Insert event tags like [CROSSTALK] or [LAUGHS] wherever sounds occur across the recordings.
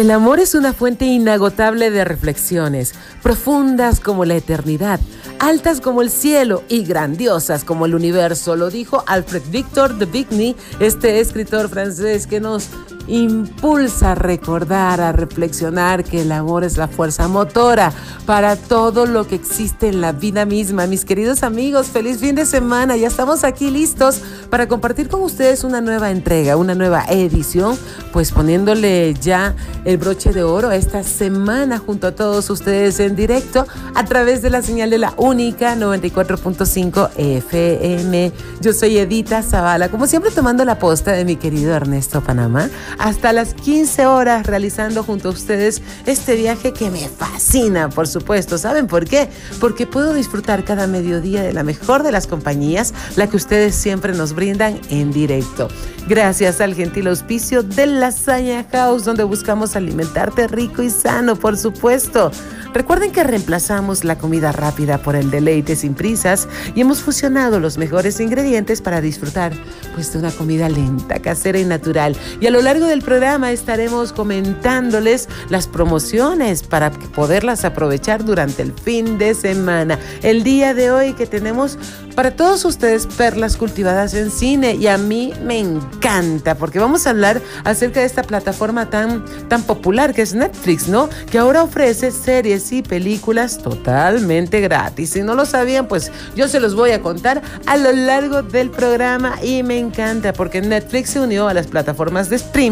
El amor es una fuente inagotable de reflexiones, profundas como la eternidad, altas como el cielo y grandiosas como el universo, lo dijo Alfred Victor de Vigny, este escritor francés que nos impulsa a recordar, a reflexionar que el amor es la fuerza motora para todo lo que existe en la vida misma. Mis queridos amigos, feliz fin de semana. Ya estamos aquí listos para compartir con ustedes una nueva entrega, una nueva edición, pues poniéndole ya el broche de oro esta semana junto a todos ustedes en directo a través de la señal de la única 94.5 FM. Yo soy Edita Zavala, como siempre tomando la posta de mi querido Ernesto Panamá hasta las 15 horas realizando junto a ustedes este viaje que me fascina, por supuesto. ¿Saben por qué? Porque puedo disfrutar cada mediodía de la mejor de las compañías, la que ustedes siempre nos brindan en directo. Gracias al gentil auspicio de Lasaña House, donde buscamos alimentarte rico y sano, por supuesto. Recuerden que reemplazamos la comida rápida por el deleite sin prisas y hemos fusionado los mejores ingredientes para disfrutar pues, de una comida lenta, casera y natural. Y a lo largo del programa estaremos comentándoles las promociones para poderlas aprovechar durante el fin de semana. El día de hoy que tenemos para todos ustedes perlas cultivadas en cine y a mí me encanta porque vamos a hablar acerca de esta plataforma tan, tan popular que es Netflix, ¿no? Que ahora ofrece series y películas totalmente gratis. Si no lo sabían, pues yo se los voy a contar a lo largo del programa y me encanta porque Netflix se unió a las plataformas de streaming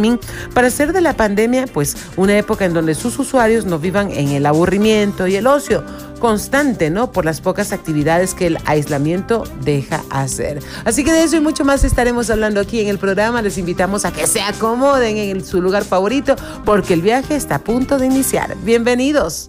para hacer de la pandemia pues una época en donde sus usuarios no vivan en el aburrimiento y el ocio constante, ¿no? Por las pocas actividades que el aislamiento deja hacer. Así que de eso y mucho más estaremos hablando aquí en el programa. Les invitamos a que se acomoden en su lugar favorito porque el viaje está a punto de iniciar. Bienvenidos.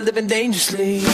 Living dangerously.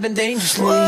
Living dangerously.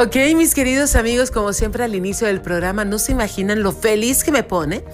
Ok, mis queridos amigos, como siempre al inicio del programa, no se imaginan lo feliz que me pone.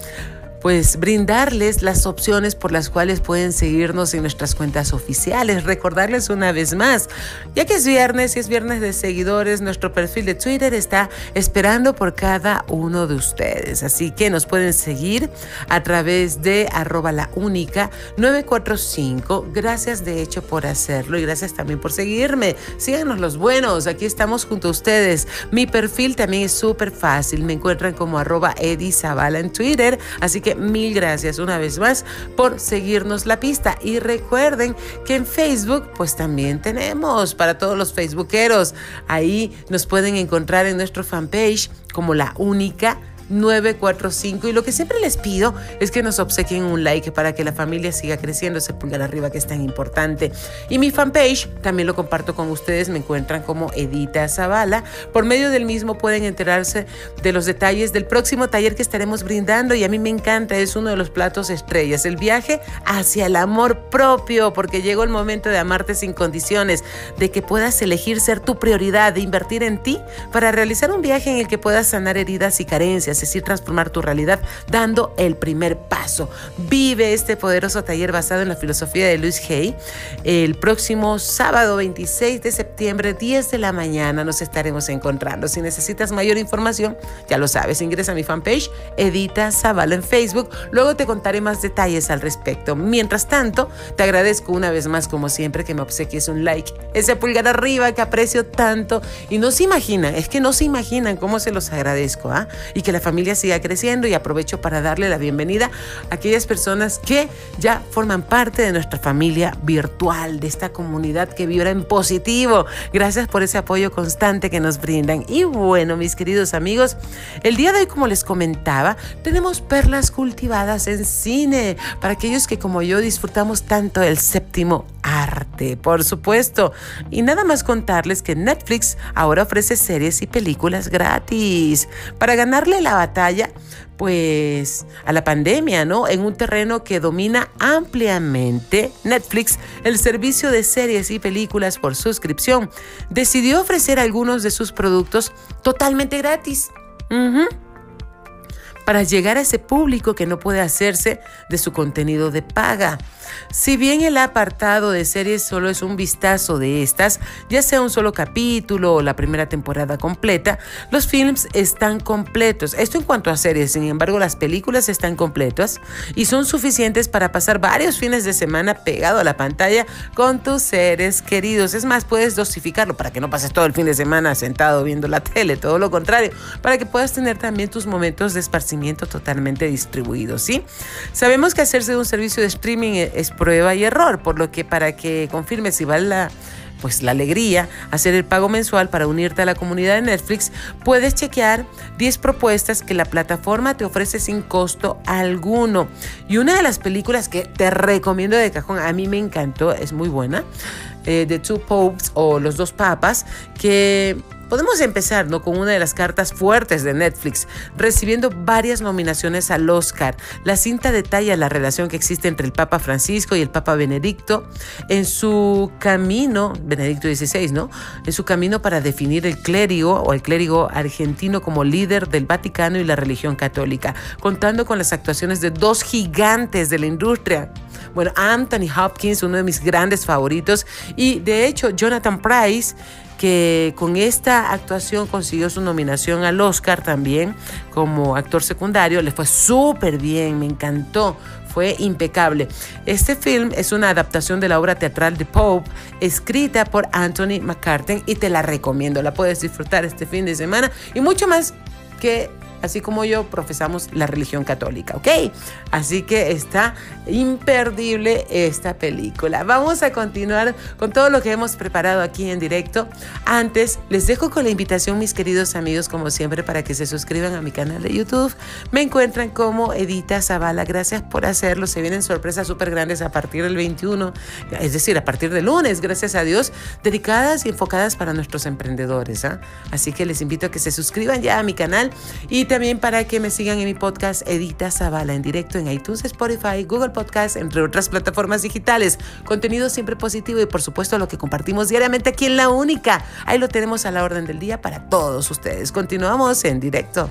Pues brindarles las opciones por las cuales pueden seguirnos en nuestras cuentas oficiales. Recordarles una vez más, ya que es viernes y es viernes de seguidores, nuestro perfil de Twitter está esperando por cada uno de ustedes. Así que nos pueden seguir a través de arroba la única 945. Gracias de hecho por hacerlo y gracias también por seguirme. Síganos los buenos, aquí estamos junto a ustedes. Mi perfil también es súper fácil. Me encuentran como arroba Eddie en Twitter. Así que mil gracias una vez más por seguirnos la pista. Y recuerden que en Facebook pues también tenemos para todos los facebookeros. Ahí nos pueden encontrar en nuestro fanpage como la única 945 y lo que siempre les pido es que nos obsequien un like para que la familia siga creciendo, ese pulgar arriba que es tan importante. Y mi fanpage también lo comparto con ustedes, me encuentran como Edita Zavala. Por medio del mismo pueden enterarse de los detalles del próximo taller que estaremos brindando y a mí me encanta, es uno de los platos estrellas, el viaje hacia el amor propio, porque llegó el momento de amarte sin condiciones, de que puedas elegir ser tu prioridad, de invertir en ti para realizar un viaje en el que puedas sanar heridas y carencias es decir, transformar tu realidad dando el primer paso. Vive este poderoso taller basado en la filosofía de Luis Hay. El próximo sábado 26 de septiembre, 10 de la mañana, nos estaremos encontrando. Si necesitas mayor información, ya lo sabes, ingresa a mi fanpage, Edita Zavala en Facebook. Luego te contaré más detalles al respecto. Mientras tanto, te agradezco una vez más, como siempre, que me obsequies un like, ese pulgar arriba que aprecio tanto. Y no se imaginan, es que no se imaginan cómo se los agradezco. ¿ah? Y que la familia siga creciendo y aprovecho para darle la bienvenida a aquellas personas que ya forman parte de nuestra familia virtual, de esta comunidad que vibra en positivo. Gracias por ese apoyo constante que nos brindan. Y bueno, mis queridos amigos, el día de hoy, como les comentaba, tenemos perlas cultivadas en cine para aquellos que como yo disfrutamos tanto el séptimo arte, por supuesto. Y nada más contarles que Netflix ahora ofrece series y películas gratis para ganarle la batalla pues a la pandemia, ¿no? En un terreno que domina ampliamente Netflix, el servicio de series y películas por suscripción, decidió ofrecer algunos de sus productos totalmente gratis. Para llegar a ese público que no puede hacerse de su contenido de paga. Si bien el apartado de series solo es un vistazo de estas, ya sea un solo capítulo o la primera temporada completa, los films están completos. Esto en cuanto a series, sin embargo, las películas están completas y son suficientes para pasar varios fines de semana pegado a la pantalla con tus seres queridos. Es más, puedes dosificarlo para que no pases todo el fin de semana sentado viendo la [LAUGHS] tele, todo lo contrario, para que puedas tener también tus momentos de esparcimiento totalmente distribuidos, ¿sí? Sabemos que hacerse de un servicio de streaming es prueba y error, por lo que para que confirme si vale la pues la alegría, hacer el pago mensual para unirte a la comunidad de Netflix, puedes chequear 10 propuestas que la plataforma te ofrece sin costo alguno. Y una de las películas que te recomiendo de cajón, a mí me encantó, es muy buena, eh, The Two Popes o Los Dos Papas, que Podemos empezar ¿no? con una de las cartas fuertes de Netflix, recibiendo varias nominaciones al Oscar. La cinta detalla la relación que existe entre el Papa Francisco y el Papa Benedicto en su camino, Benedicto XVI, ¿no? En su camino para definir el clérigo o el clérigo argentino como líder del Vaticano y la religión católica, contando con las actuaciones de dos gigantes de la industria. Bueno, Anthony Hopkins, uno de mis grandes favoritos, y de hecho Jonathan Price, que con esta actuación consiguió su nominación al Oscar también como actor secundario. Le fue súper bien, me encantó. Fue impecable. Este film es una adaptación de la obra teatral de Pope, escrita por Anthony McCartney, y te la recomiendo. La puedes disfrutar este fin de semana y mucho más que así como yo, profesamos la religión católica, ¿ok? Así que está imperdible esta película. Vamos a continuar con todo lo que hemos preparado aquí en directo. Antes, les dejo con la invitación, mis queridos amigos, como siempre, para que se suscriban a mi canal de YouTube. Me encuentran como Edita Zavala. Gracias por hacerlo. Se vienen sorpresas súper grandes a partir del 21, es decir, a partir del lunes, gracias a Dios, dedicadas y enfocadas para nuestros emprendedores. ¿ah? Así que les invito a que se suscriban ya a mi canal y también para que me sigan en mi podcast Edita Zavala en directo en iTunes, Spotify, Google Podcast, entre otras plataformas digitales. Contenido siempre positivo y por supuesto lo que compartimos diariamente aquí en La Única. Ahí lo tenemos a la orden del día para todos ustedes. Continuamos en directo.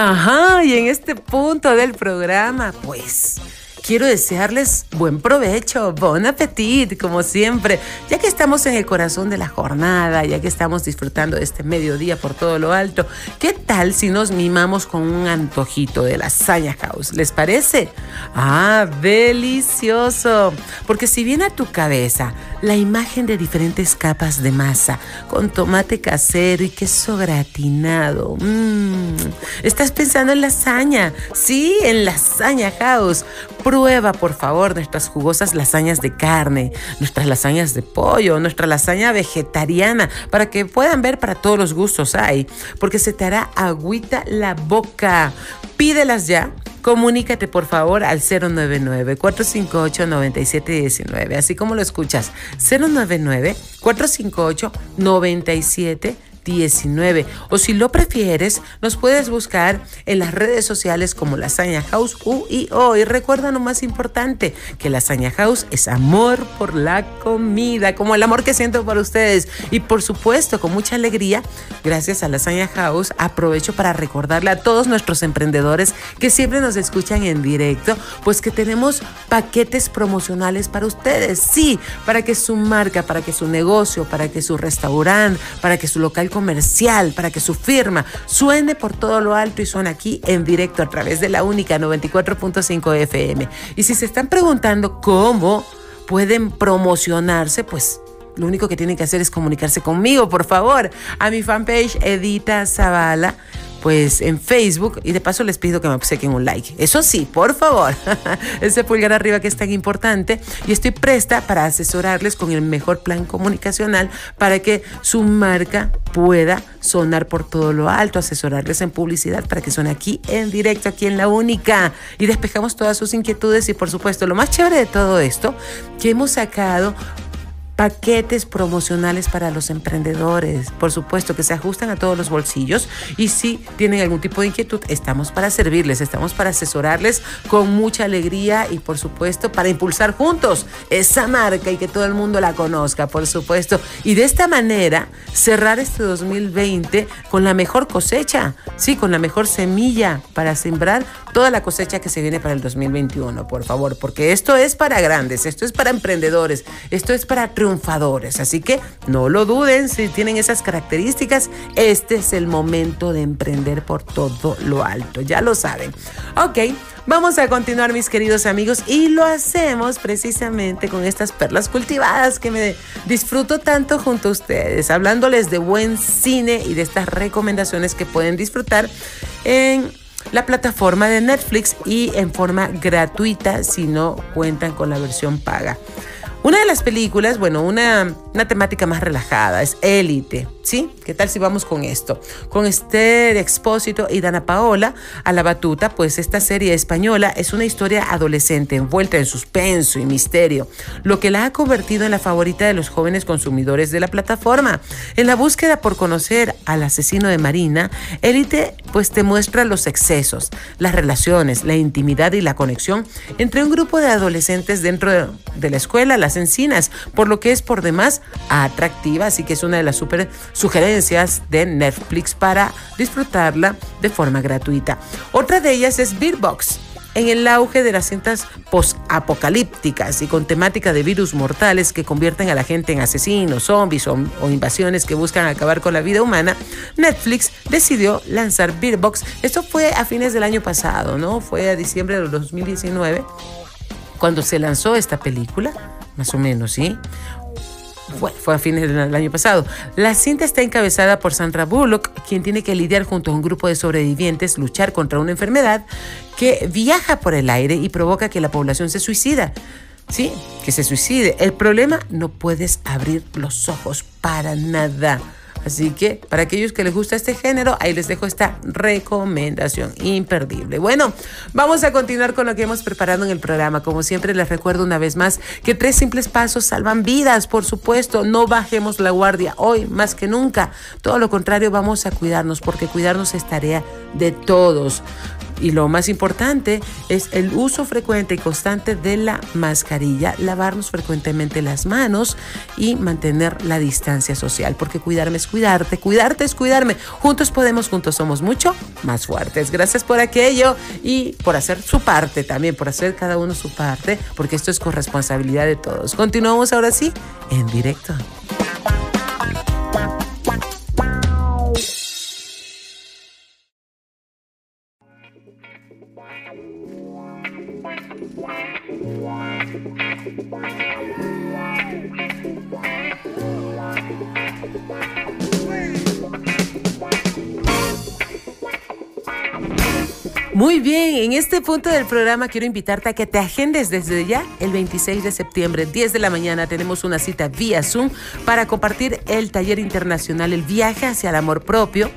Ajá, y en este punto del programa, pues quiero desearles buen provecho, bon appetit, como siempre, ya que estamos en el corazón de la jornada, ya que estamos disfrutando de este mediodía por todo lo alto. ¿Qué tal si nos mimamos con un antojito de lasaña house? ¿Les parece? Ah, delicioso. Porque si viene a tu cabeza la imagen de diferentes capas de masa con tomate casero y queso gratinado, mmm, estás pensando en lasaña. Sí, en lasaña house. Prueba, por favor, nuestras jugosas lasañas de carne, nuestras lasañas de pollo, nuestra lasaña vegetariana, para que puedan ver para todos los gustos hay, porque se te hará agüita la boca. Pídelas ya. Comunícate por favor al 099-458-9719, así como lo escuchas, 099-458-9719. 19. O si lo prefieres, nos puedes buscar en las redes sociales como Lasaña House U y O. Y recuerda lo más importante, que Lasaña House es amor por la comida, como el amor que siento por ustedes. Y por supuesto, con mucha alegría, gracias a Lasaña House, aprovecho para recordarle a todos nuestros emprendedores que siempre nos escuchan en directo, pues que tenemos paquetes promocionales para ustedes. Sí, para que su marca, para que su negocio, para que su restaurante, para que su local comercial, para que su firma suene por todo lo alto y suene aquí en directo a través de la única 94.5 FM. Y si se están preguntando cómo pueden promocionarse, pues lo único que tienen que hacer es comunicarse conmigo, por favor, a mi fanpage Edita Zavala pues en Facebook y de paso les pido que me obsequien un like. Eso sí, por favor, [LAUGHS] ese pulgar arriba que es tan importante. Y estoy presta para asesorarles con el mejor plan comunicacional para que su marca pueda sonar por todo lo alto, asesorarles en publicidad para que suene aquí en directo, aquí en la única. Y despejamos todas sus inquietudes y por supuesto lo más chévere de todo esto que hemos sacado paquetes promocionales para los emprendedores, por supuesto que se ajustan a todos los bolsillos y si tienen algún tipo de inquietud, estamos para servirles, estamos para asesorarles con mucha alegría y por supuesto para impulsar juntos esa marca y que todo el mundo la conozca, por supuesto. Y de esta manera cerrar este 2020 con la mejor cosecha, sí, con la mejor semilla para sembrar toda la cosecha que se viene para el 2021, por favor, porque esto es para grandes, esto es para emprendedores, esto es para triunfadores. Así que no lo duden, si tienen esas características, este es el momento de emprender por todo lo alto, ya lo saben. Ok, vamos a continuar mis queridos amigos y lo hacemos precisamente con estas perlas cultivadas que me disfruto tanto junto a ustedes, hablándoles de buen cine y de estas recomendaciones que pueden disfrutar en la plataforma de Netflix y en forma gratuita si no cuentan con la versión paga. Una de las películas, bueno, una, una temática más relajada, es Élite, ¿sí? ¿Qué tal si vamos con esto? Con Esther Expósito y Dana Paola a la batuta, pues esta serie española es una historia adolescente envuelta en suspenso y misterio, lo que la ha convertido en la favorita de los jóvenes consumidores de la plataforma. En la búsqueda por conocer al asesino de Marina, Élite pues te muestra los excesos, las relaciones, la intimidad y la conexión entre un grupo de adolescentes dentro de, la escuela, encinas, por lo que es por demás atractiva, así que es una de las super sugerencias de Netflix para disfrutarla de forma gratuita. Otra de ellas es Beatbox. En el auge de las cintas post-apocalípticas y con temática de virus mortales que convierten a la gente en asesinos, zombies o, invasiones que buscan acabar con la vida humana, Netflix decidió lanzar Beatbox. Esto fue a fines del año pasado, ¿no? Fue a diciembre del 2019 cuando se lanzó esta película más o menos, ¿sí? Fue, fue, a fines del año pasado. La cinta está encabezada por Sandra Bullock, quien tiene que lidiar junto a un grupo de sobrevivientes, luchar contra una enfermedad que viaja por el aire y provoca que la población se suicida. Sí, que se suicide. El problema, no puedes abrir los ojos para nada. Así que para aquellos que les gusta este género, ahí les dejo esta recomendación imperdible. Bueno, vamos a continuar con lo que hemos preparado en el programa. Como siempre, les recuerdo una vez más que tres simples pasos salvan vidas, por supuesto. No bajemos la guardia hoy más que nunca. Todo lo contrario, vamos a cuidarnos porque cuidarnos es tarea de todos. Y lo más importante es el uso frecuente y constante de la mascarilla, lavarnos frecuentemente las manos y mantener la distancia social, porque cuidarme es cuidarte, cuidarte es cuidarme. Juntos podemos, juntos somos mucho más fuertes. Gracias por aquello y por hacer su parte también, por hacer cada uno su parte, porque esto es corresponsabilidad de todos. Continuamos ahora sí en directo. Muy bien, en este punto del programa quiero invitarte a que te agendes desde ya el 26 de septiembre, 10 de la mañana. Tenemos una cita vía Zoom para compartir el taller internacional El viaje hacia el amor propio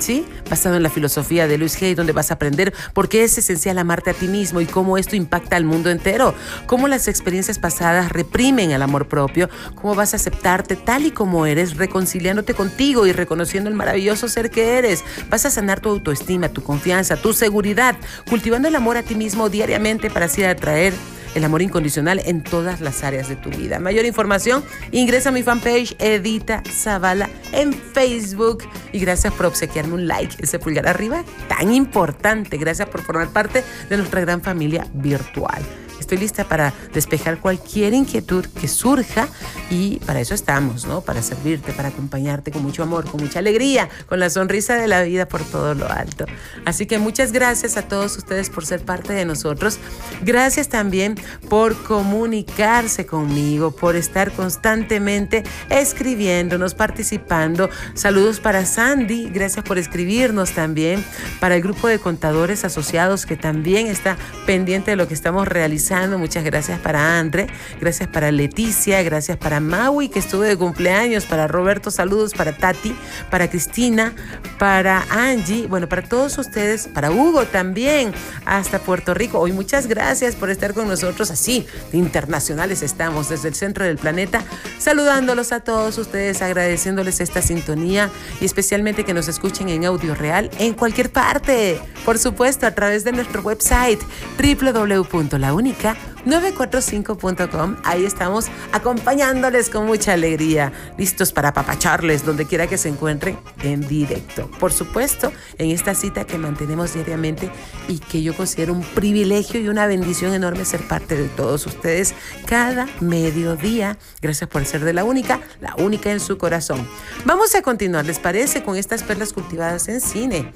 ¿sí? Basado en la filosofía de Luis Hay, donde vas a aprender por qué es esencial amarte a ti mismo y cómo esto impacta al mundo entero, cómo las experiencias pasadas reprimen el amor propio, cómo vas a aceptarte tal y como eres, reconciliándote contigo y reconociendo el maravilloso ser que eres. Vas a sanar tu autoestima, tu confianza, tu seguridad, cultivando el amor a ti mismo diariamente para así atraer el amor incondicional en todas las áreas de tu vida. Mayor información, ingresa a mi fanpage Edita Zavala en Facebook. Y gracias por obsequiarme un like, ese pulgar arriba, tan importante. Gracias por formar parte de nuestra gran familia virtual. Estoy lista para despejar cualquier inquietud que surja y para eso estamos, ¿no? Para servirte, para acompañarte con mucho amor, con mucha alegría, con la sonrisa de la vida por todo lo alto. Así que muchas gracias a todos ustedes por ser parte de nosotros. Gracias también por comunicarse conmigo, por estar constantemente escribiéndonos, participando. Saludos para Sandy, gracias por escribirnos también. Para el grupo de contadores asociados que también está pendiente de lo que estamos realizando Muchas gracias para Andre, gracias para Leticia, gracias para Maui, que estuvo de cumpleaños, para Roberto, saludos para Tati, para Cristina, para Angie, bueno, para todos ustedes, para Hugo también, hasta Puerto Rico. Hoy muchas gracias por estar con nosotros así, internacionales estamos desde el centro del planeta, saludándolos a todos ustedes, agradeciéndoles esta sintonía y especialmente que nos escuchen en audio real en cualquier parte. Por supuesto, a través de nuestro website www.launica Пока! 945.com. Ahí estamos acompañándoles con mucha alegría, listos para papacharles donde quiera que se encuentren en directo. Por supuesto, en esta cita que mantenemos diariamente y que yo considero un privilegio y una bendición enorme ser parte de todos ustedes cada mediodía. Gracias por ser de la única, la única en su corazón. Vamos a continuar, ¿les parece? Con estas perlas cultivadas en cine.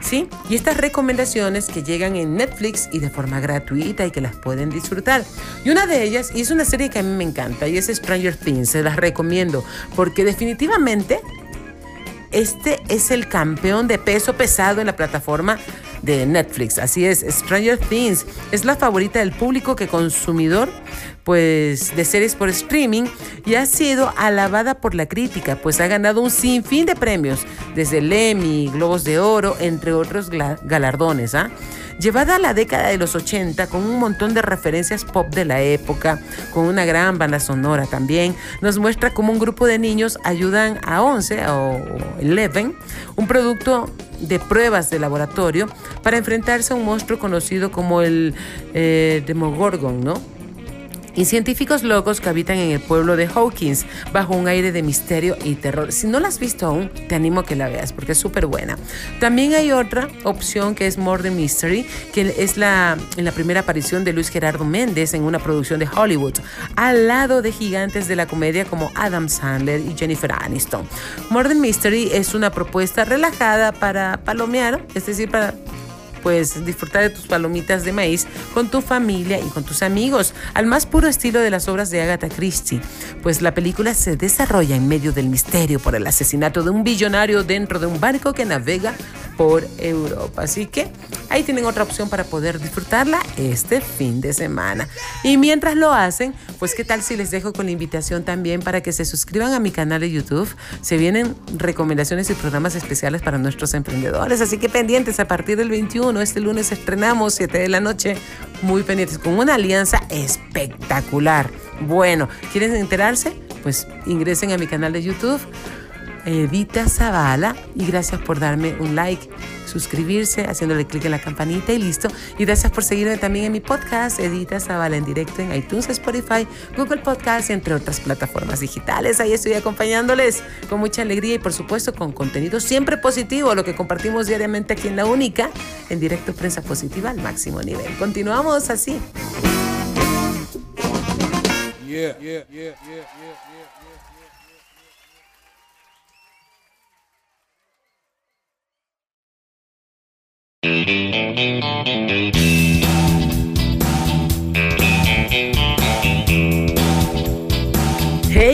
¿Sí? Y estas recomendaciones que llegan en Netflix y de forma gratuita y que las pueden disfrutar. Y una de ellas, es una serie que a mí me encanta, y es Stranger Things, se las recomiendo, porque definitivamente este es el campeón de peso pesado en la plataforma de Netflix. Así es, Stranger Things es la favorita del público que consumidor pues de series por streaming y ha sido alabada por la crítica, pues ha ganado un sinfín de premios, desde el Emmy, Globos de Oro, entre otros galardones. ¿ah? Llevada a la década de los 80 con un montón de referencias pop de la época, con una gran banda sonora también, nos muestra cómo un grupo de niños ayudan a 11 o 11, un producto de pruebas de laboratorio, para enfrentarse a un monstruo conocido como el eh, Demogorgon, ¿no? Y científicos locos que habitan en el pueblo de Hawkins bajo un aire de misterio y terror. Si no la has visto aún, te animo a que la veas porque es súper buena. También hay otra opción que es Murder Mystery, que es la, en la primera aparición de Luis Gerardo Méndez en una producción de Hollywood, al lado de gigantes de la comedia como Adam Sandler y Jennifer Aniston. Murder Mystery es una propuesta relajada para palomear, es decir, para pues disfrutar de tus palomitas de maíz con tu familia y con tus amigos, al más puro estilo de las obras de Agatha Christie, pues la película se desarrolla en medio del misterio por el asesinato de un billonario dentro de un barco que navega por Europa. Así que ahí tienen otra opción para poder disfrutarla este fin de semana. Y mientras lo hacen, pues qué tal si les dejo con la invitación también para que se suscriban a mi canal de YouTube. Se vienen recomendaciones y programas especiales para nuestros emprendedores, así que pendientes a partir del 21, este lunes estrenamos 7 de la noche, muy pendientes con una alianza espectacular. Bueno, ¿quieren enterarse? Pues ingresen a mi canal de YouTube Edita Zavala y gracias por darme un like, suscribirse, haciéndole clic en la campanita y listo. Y gracias por seguirme también en mi podcast, Edita Zavala en directo en iTunes, Spotify, Google Podcast entre otras plataformas digitales. Ahí estoy acompañándoles con mucha alegría y por supuesto con contenido siempre positivo, lo que compartimos diariamente aquí en La Única, en directo Prensa Positiva al máximo nivel. Continuamos así. yeah, yeah, yeah, Hey,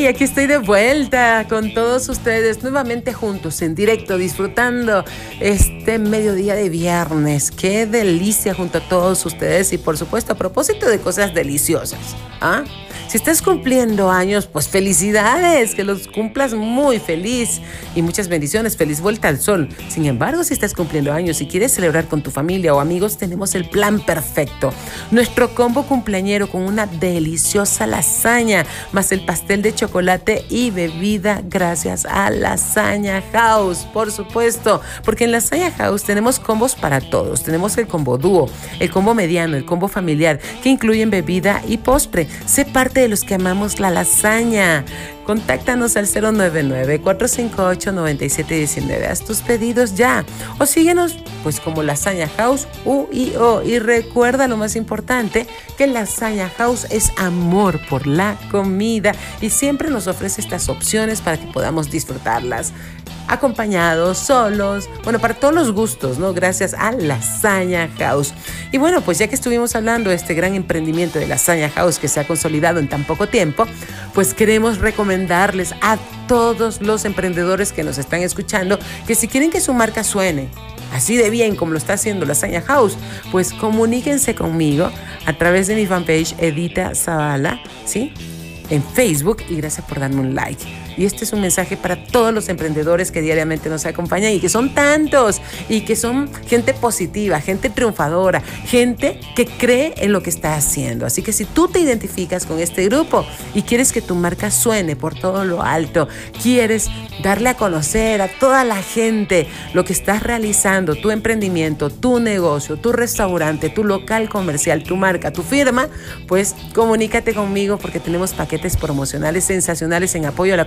aquí estoy de vuelta con todos ustedes, nuevamente juntos, en directo, disfrutando este mediodía de viernes. Qué delicia junto a todos ustedes y por supuesto a propósito de cosas deliciosas. ¿Ah? Si estás cumpliendo años, pues felicidades, que los cumplas muy feliz y muchas bendiciones, feliz vuelta al sol. Sin embargo, si estás cumpliendo años y quieres celebrar con tu familia o amigos, tenemos el plan perfecto. Nuestro combo cumpleañero con una deliciosa lasaña, más el pastel de chocolate y bebida gracias a Lasaña House, por supuesto, porque en Lasaña House tenemos combos para todos. Tenemos el combo dúo, el combo mediano, el combo familiar, que incluyen bebida y postre. Sé parte de los que amamos la lasaña. Contáctanos al 099-458-9719. Haz tus pedidos ya. O síguenos pues como Lasaña House UIO. Y recuerda lo más importante, que Lasaña House es amor por la comida y siempre nos ofrece estas opciones para que podamos disfrutarlas acompañados, solos, bueno, para todos los gustos, ¿no? Gracias a Lasaña House. Y bueno, pues ya que estuvimos hablando de este gran emprendimiento de Lasaña House que se ha consolidado en tan poco tiempo, pues queremos recomendarles a todos los emprendedores que nos están escuchando que si quieren que su marca suene, así de bien como lo está haciendo Lasaña House, pues comuníquense conmigo a través de mi fanpage Edita Zavala, ¿sí? En Facebook y gracias por darme un like. Y este es un mensaje para todos los emprendedores que diariamente nos acompañan y que son tantos y que son gente positiva, gente triunfadora, gente que cree en lo que está haciendo. Así que si tú te identificas con este grupo y quieres que tu marca suene por todo lo alto, quieres darle a conocer a toda la gente lo que estás realizando, tu emprendimiento, tu negocio, tu restaurante, tu local comercial, tu marca, tu firma, pues comunícate conmigo porque tenemos paquetes promocionales sensacionales en apoyo a la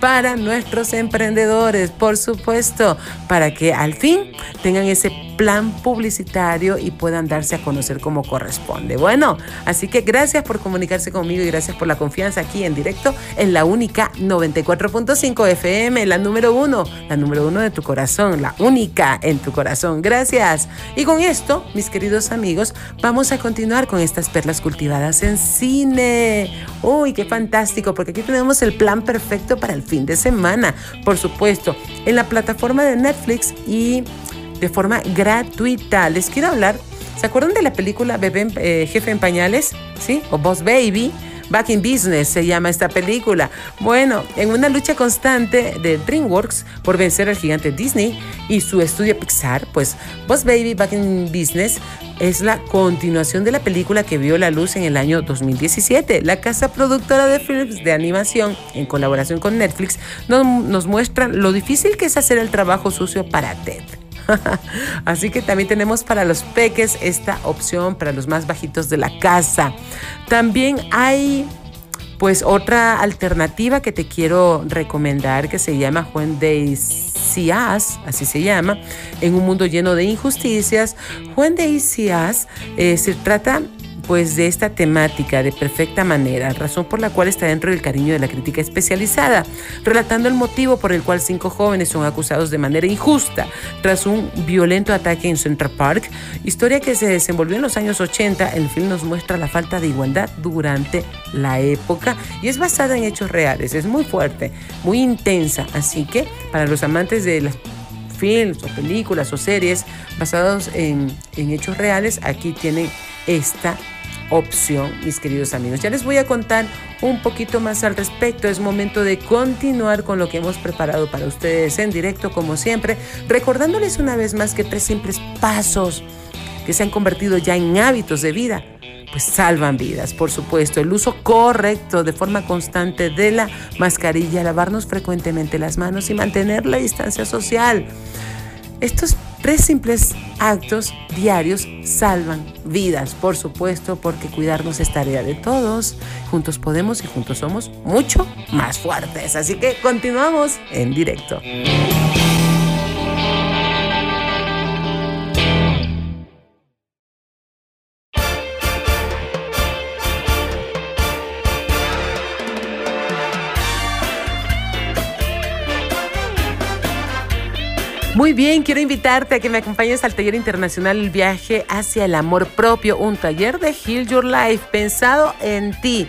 para nuestros emprendedores, por supuesto, para que al fin tengan ese plan publicitario y puedan darse a conocer como corresponde. Bueno, así que gracias por comunicarse conmigo y gracias por la confianza aquí en directo en la única 94.5 FM, la número uno, la número uno de tu corazón, la única en tu corazón. Gracias. Y con esto, mis queridos amigos, vamos a continuar con estas perlas cultivadas en cine. Uy, qué fantástico, porque aquí tenemos el plan perfecto para el fin de semana. Por supuesto, en la plataforma de Netflix y de forma gratuita. Les quiero hablar, ¿se acuerdan de la película Bebé eh, Jefe en Pañales? ¿Sí? O Boss Baby. Back in Business se llama esta película. Bueno, en una lucha constante de DreamWorks por vencer al gigante Disney y su estudio Pixar, pues Boss Baby Back in Business es la continuación de la película que vio la luz en el año 2017. La casa productora de films de animación, en colaboración con Netflix, nos, nos muestra lo difícil que es hacer el trabajo sucio para Ted. [LAUGHS] Así que también tenemos para los peques esta opción para los más bajitos de la casa. También hay pues otra alternativa que te quiero recomendar que se llama Juan de Isias, así se llama, en un mundo lleno de injusticias. Juan de Isias eh, se trata pues de esta temática de perfecta manera, razón por la cual está dentro del cariño de la crítica especializada, relatando el motivo por el cual cinco jóvenes son acusados de manera injusta tras un violento ataque en Central Park, historia que se desenvolvió en los años 80, el film nos muestra la falta de igualdad durante la época y es basada en hechos reales, es muy fuerte, muy intensa, así que para los amantes de las films o películas o series basados en, en hechos reales, aquí tienen esta opción, mis queridos amigos. Ya les voy a contar un poquito más al respecto. Es momento de continuar con lo que hemos preparado para ustedes en directo, como siempre, recordándoles una vez más que tres simples pasos que se han convertido ya en hábitos de vida, pues salvan vidas, por supuesto. El uso correcto de forma constante de la mascarilla, lavarnos frecuentemente las manos y mantener la distancia social. Estos tres simples actos diarios salvan vidas, por supuesto, porque cuidarnos es tarea de todos. Juntos podemos y juntos somos mucho más fuertes. Así que continuamos en directo. Bien, quiero invitarte a que me acompañes al taller internacional El viaje hacia el amor propio, un taller de Heal Your Life pensado en ti.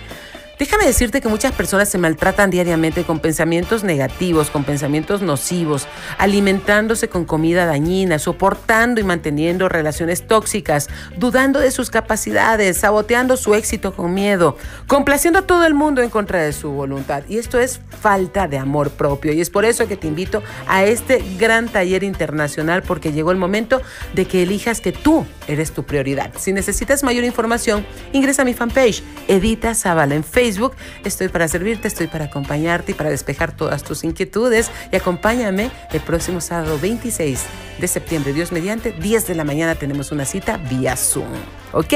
Déjame decirte que muchas personas se maltratan diariamente con pensamientos negativos, con pensamientos nocivos, alimentándose con comida dañina, soportando y manteniendo relaciones tóxicas, dudando de sus capacidades, saboteando su éxito con miedo, complaciendo a todo el mundo en contra de su voluntad. Y esto es falta de amor propio. Y es por eso que te invito a este gran taller internacional porque llegó el momento de que elijas que tú eres tu prioridad. Si necesitas mayor información, ingresa a mi fanpage, Edita Zavala en Facebook Facebook. Estoy para servirte, estoy para acompañarte y para despejar todas tus inquietudes. Y acompáñame el próximo sábado 26 de septiembre, Dios mediante, 10 de la mañana tenemos una cita vía Zoom. Ok,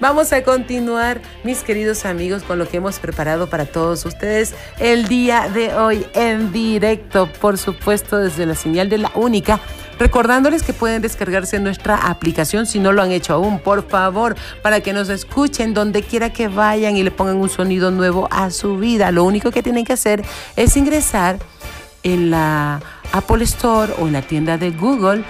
vamos a continuar, mis queridos amigos, con lo que hemos preparado para todos ustedes el día de hoy en directo, por supuesto, desde la señal de la única Recordándoles que pueden descargarse nuestra aplicación si no lo han hecho aún, por favor, para que nos escuchen donde quiera que vayan y le pongan un sonido nuevo a su vida. Lo único que tienen que hacer es ingresar en la Apple Store o en la tienda de Google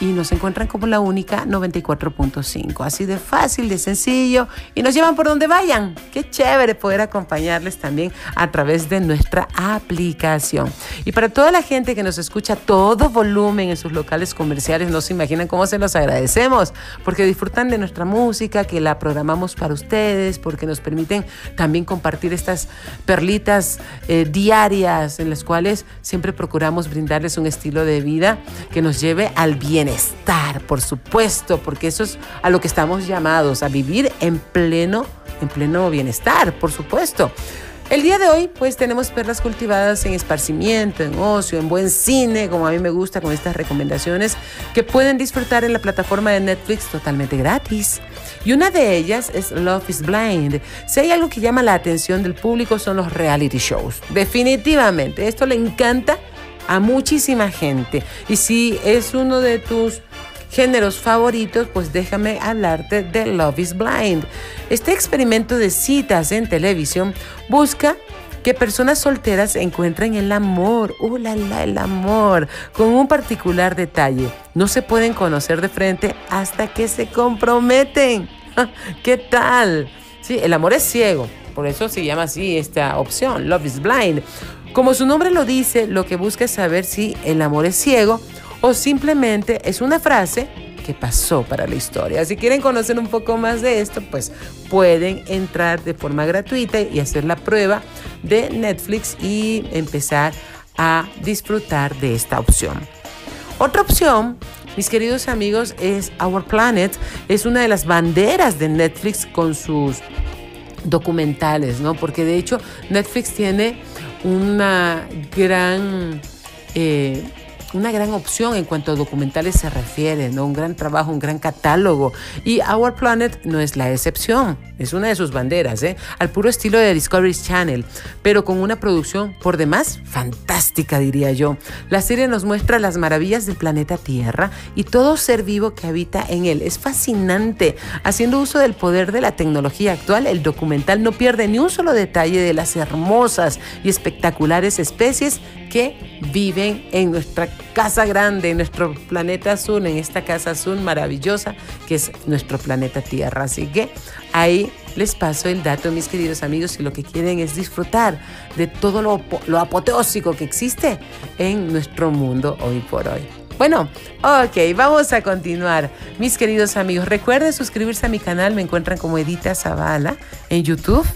y nos encuentran como la única 94.5. Así de fácil, de sencillo y nos llevan por donde vayan. Qué chévere poder acompañarles también a través de nuestra aplicación. Y para toda la gente que nos escucha todo volumen en sus locales comerciales, no se imaginan cómo se los agradecemos, porque disfrutan de nuestra música, que la programamos para ustedes, porque nos permiten también compartir estas perlitas eh, diarias en las cuales siempre procuramos brindarles un estilo de vida que nos lleve al bien estar, por supuesto, porque eso es a lo que estamos llamados, a vivir en pleno, en pleno bienestar, por supuesto. El día de hoy, pues tenemos perlas cultivadas en esparcimiento, en ocio, en buen cine, como a mí me gusta con estas recomendaciones, que pueden disfrutar en la plataforma de Netflix totalmente gratis. Y una de ellas es Love is Blind. Si hay algo que llama la atención del público son los reality shows. Definitivamente, esto le encanta a muchísima gente. Y si es uno de tus géneros favoritos, pues déjame hablarte de Love is Blind. Este experimento de citas en televisión busca que personas solteras encuentren el amor, uh, la, la, el amor, con un particular detalle. No se pueden conocer de frente hasta que se comprometen. [LAUGHS] ¿Qué tal? Sí, el amor es ciego, por eso se llama así esta opción, Love is Blind. Como su nombre lo dice, lo que busca es saber si el amor es ciego o simplemente es una frase que pasó para la historia. Si quieren conocer un poco más de esto, pues pueden entrar de forma gratuita y hacer la prueba de Netflix y empezar a disfrutar de esta opción. Otra opción, mis queridos amigos, es Our Planet. Es una de las banderas de Netflix con sus documentales, ¿no? Porque de hecho Netflix tiene una gran, eh, una gran opción en cuanto a documentales se refiere, ¿no? un gran trabajo, un gran catálogo. Y Our Planet no es la excepción, es una de sus banderas, ¿eh? al puro estilo de Discovery Channel, pero con una producción por demás fantástica, diría yo. La serie nos muestra las maravillas del planeta Tierra y todo ser vivo que habita en él. Es fascinante. Haciendo uso del poder de la tecnología actual, el documental no pierde ni un solo detalle de las hermosas y espectaculares especies que viven en nuestra casa grande, nuestro planeta azul, en esta casa azul maravillosa que es nuestro planeta Tierra. Así que ahí les paso el dato, mis queridos amigos, si lo que quieren es disfrutar de todo lo, lo apoteósico que existe en nuestro mundo hoy por hoy. Bueno, ok, vamos a continuar. Mis queridos amigos, recuerden suscribirse a mi canal, me encuentran como Edita Zavala en YouTube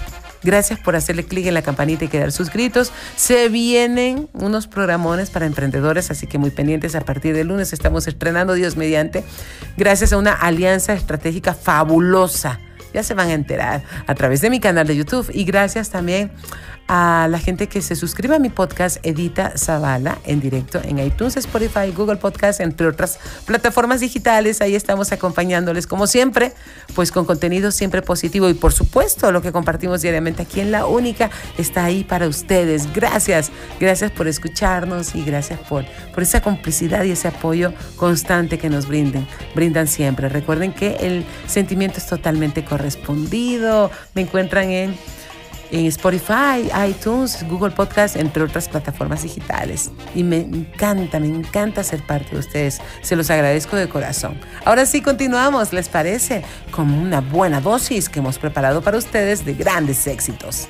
Gracias por hacerle clic en la campanita y quedar suscritos. Se vienen unos programones para emprendedores, así que muy pendientes. A partir del lunes estamos estrenando Dios mediante, gracias a una alianza estratégica fabulosa. Ya se van a enterar a través de mi canal de YouTube y gracias también a la gente que se suscribe a mi podcast Edita Zavala en directo en iTunes, Spotify, Google Podcast, entre otras plataformas digitales. Ahí estamos acompañándoles como siempre, pues con contenido siempre positivo y por supuesto lo que compartimos diariamente aquí en La Única está ahí para ustedes. Gracias, gracias por escucharnos y gracias por, por esa complicidad y ese apoyo constante que nos brinden, brindan siempre. Recuerden que el sentimiento es totalmente correspondido. Me encuentran en en Spotify, iTunes, Google Podcast, entre otras plataformas digitales. Y me encanta, me encanta ser parte de ustedes. Se los agradezco de corazón. Ahora sí, continuamos, ¿les parece? Con una buena dosis que hemos preparado para ustedes de grandes éxitos.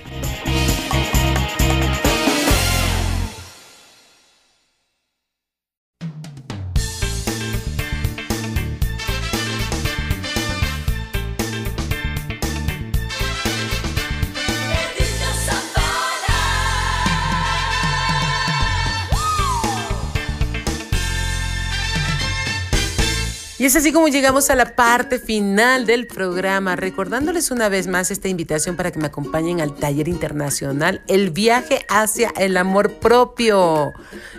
Es así como llegamos a la parte final del programa, recordándoles una vez más esta invitación para que me acompañen al taller internacional El viaje hacia el amor propio.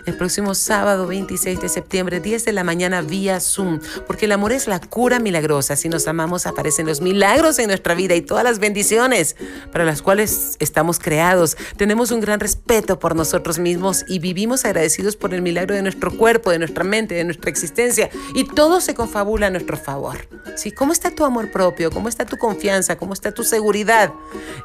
El próximo sábado 26 de septiembre, 10 de la mañana vía Zoom, porque el amor es la cura milagrosa. Si nos amamos aparecen los milagros en nuestra vida y todas las bendiciones para las cuales estamos creados. Tenemos un gran respeto por nosotros mismos y vivimos agradecidos por el milagro de nuestro cuerpo, de nuestra mente, de nuestra existencia y todo se confabula a nuestro favor. ¿Sí? ¿Cómo está tu amor propio? ¿Cómo está tu confianza? ¿Cómo está tu seguridad?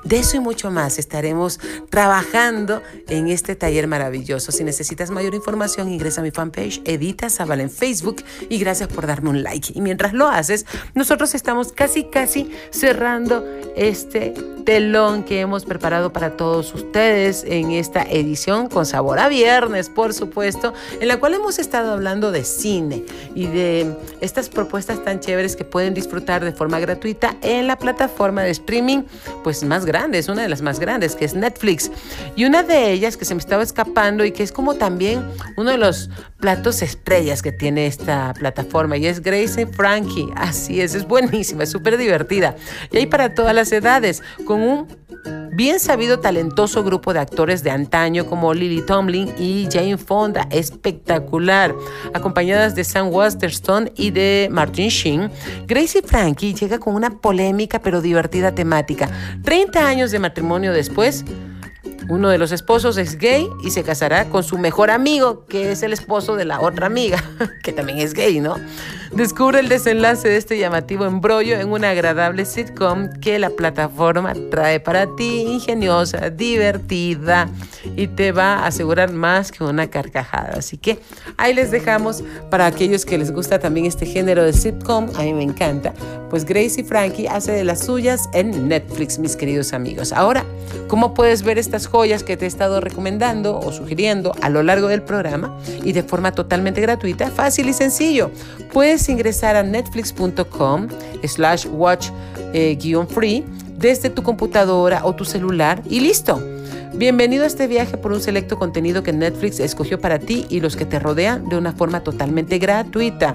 De eso y mucho más estaremos trabajando en este taller maravilloso. Si necesitas mayor información, ingresa a mi fanpage Edita Zavala en Facebook y gracias por darme un like. Y mientras lo haces, nosotros estamos casi, casi cerrando este telón que hemos preparado para todos ustedes en esta edición con sabor a viernes, por supuesto, en la cual hemos estado hablando de cine y de estas propuestas tan chéveres que pueden disfrutar de forma gratuita en la plataforma de streaming pues más grande, es una de las más grandes, que es Netflix. Y una de ellas que se me estaba escapando y que es como también uno de los platos estrellas que tiene esta plataforma y es Grace Frankie. Así es, es buenísima, es súper divertida. Y hay para todas las edades, con un bien sabido, talentoso grupo de actores de antaño como Lily Tomlin y Jane Fonda, espectacular, acompañadas de Sam Waterston y de Martin Sheen. Gracie Frankie llega con una polémica pero divertida temática. 30 años de matrimonio después, uno de los esposos es gay y se casará con su mejor amigo, que es el esposo de la otra amiga, [LAUGHS] que también es gay, ¿no? Descubre el desenlace de este llamativo embrollo en una agradable sitcom que la plataforma trae para ti, ingeniosa, divertida y te va a asegurar más que una carcajada. Así que ahí les dejamos para aquellos que les gusta también este género de sitcom, a mí me encanta, pues Gracie Frankie hace de las suyas en Netflix, mis queridos amigos. Ahora, ¿cómo puedes ver estas joyas que te he estado recomendando o sugiriendo a lo largo del programa y de forma totalmente gratuita? Fácil y sencillo. Puedes ingresar a netflix.com slash watch eh, free desde tu computadora o tu celular y listo. Bienvenido a este viaje por un selecto contenido que Netflix escogió para ti y los que te rodean de una forma totalmente gratuita.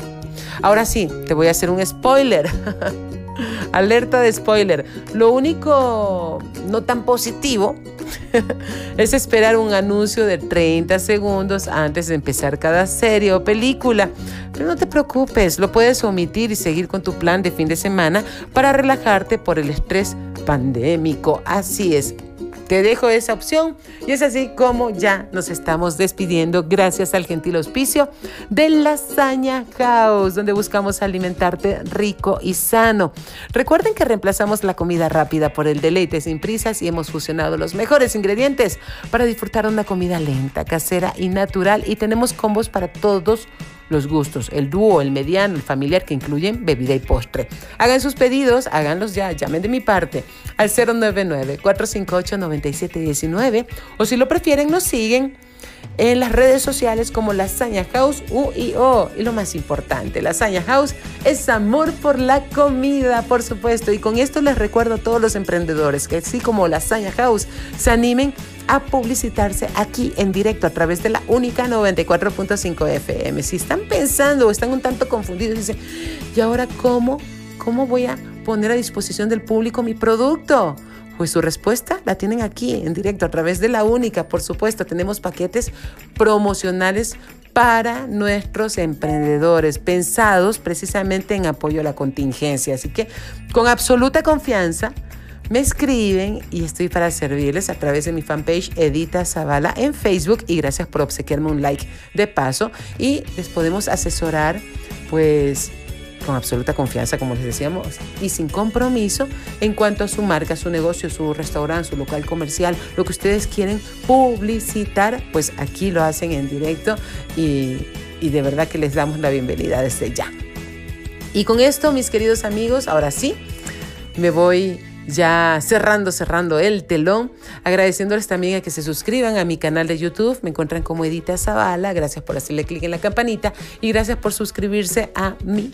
Ahora sí, te voy a hacer un spoiler. [LAUGHS] [LAUGHS] Alerta de spoiler. Lo único no tan positivo [LAUGHS] es esperar un anuncio de 30 segundos antes de empezar cada serie o película. Pero no te preocupes, lo puedes omitir y seguir con tu plan de fin de semana para relajarte por el estrés pandémico. Así es. Te dejo esa opción y es así como ya nos estamos despidiendo gracias al gentil auspicio de Lasaña House, donde buscamos alimentarte rico y sano. Recuerden que reemplazamos la comida rápida por el deleite sin prisas y hemos fusionado los mejores ingredientes para disfrutar una comida lenta, casera y natural y tenemos combos para todos los gustos, el dúo, el mediano, el familiar que incluyen bebida y postre. Hagan sus pedidos, háganlos ya, llamen de mi parte al 099-458-9719 o si lo prefieren nos siguen en las redes sociales como Lasaña House UIO. Y lo más importante, Lasaña House es amor por la comida, por supuesto. Y con esto les recuerdo a todos los emprendedores que así como Lasaña House se animen a publicitarse aquí en directo a través de la única 94.5 FM. Si están pensando o están un tanto confundidos, dicen, ¿y ahora cómo? ¿Cómo voy a poner a disposición del público mi producto? Pues su respuesta la tienen aquí en directo a través de la única, por supuesto. Tenemos paquetes promocionales para nuestros emprendedores, pensados precisamente en apoyo a la contingencia. Así que con absoluta confianza me escriben y estoy para servirles a través de mi fanpage Edita Zavala en Facebook. Y gracias por obsequiarme un like de paso. Y les podemos asesorar pues con absoluta confianza, como les decíamos, y sin compromiso en cuanto a su marca, su negocio, su restaurante, su local comercial, lo que ustedes quieren publicitar, pues aquí lo hacen en directo. Y, y de verdad que les damos la bienvenida desde ya. Y con esto, mis queridos amigos, ahora sí, me voy ya cerrando, cerrando el telón, agradeciéndoles también a que se suscriban a mi canal de YouTube, me encuentran como Edita Zavala, gracias por hacerle clic en la campanita y gracias por suscribirse a mi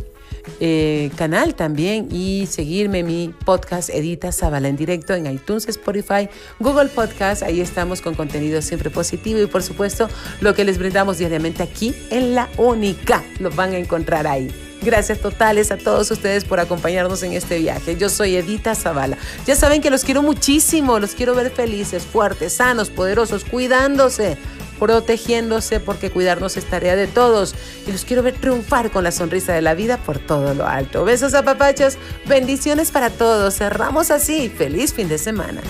eh, canal también y seguirme mi podcast Edita Zavala en directo en iTunes, Spotify, Google Podcast. Ahí estamos con contenido siempre positivo y por supuesto lo que les brindamos diariamente aquí en La Única. Lo van a encontrar ahí. Gracias totales a todos ustedes por acompañarnos en este viaje. Yo soy Edita Zavala. Ya saben que los quiero muchísimo, los quiero ver felices, fuertes, sanos, poderosos, cuidándose protegiéndose porque cuidarnos es tarea de todos y los quiero ver triunfar con la sonrisa de la vida por todo lo alto. Besos a papachos, bendiciones para todos. Cerramos así. Feliz fin de semana.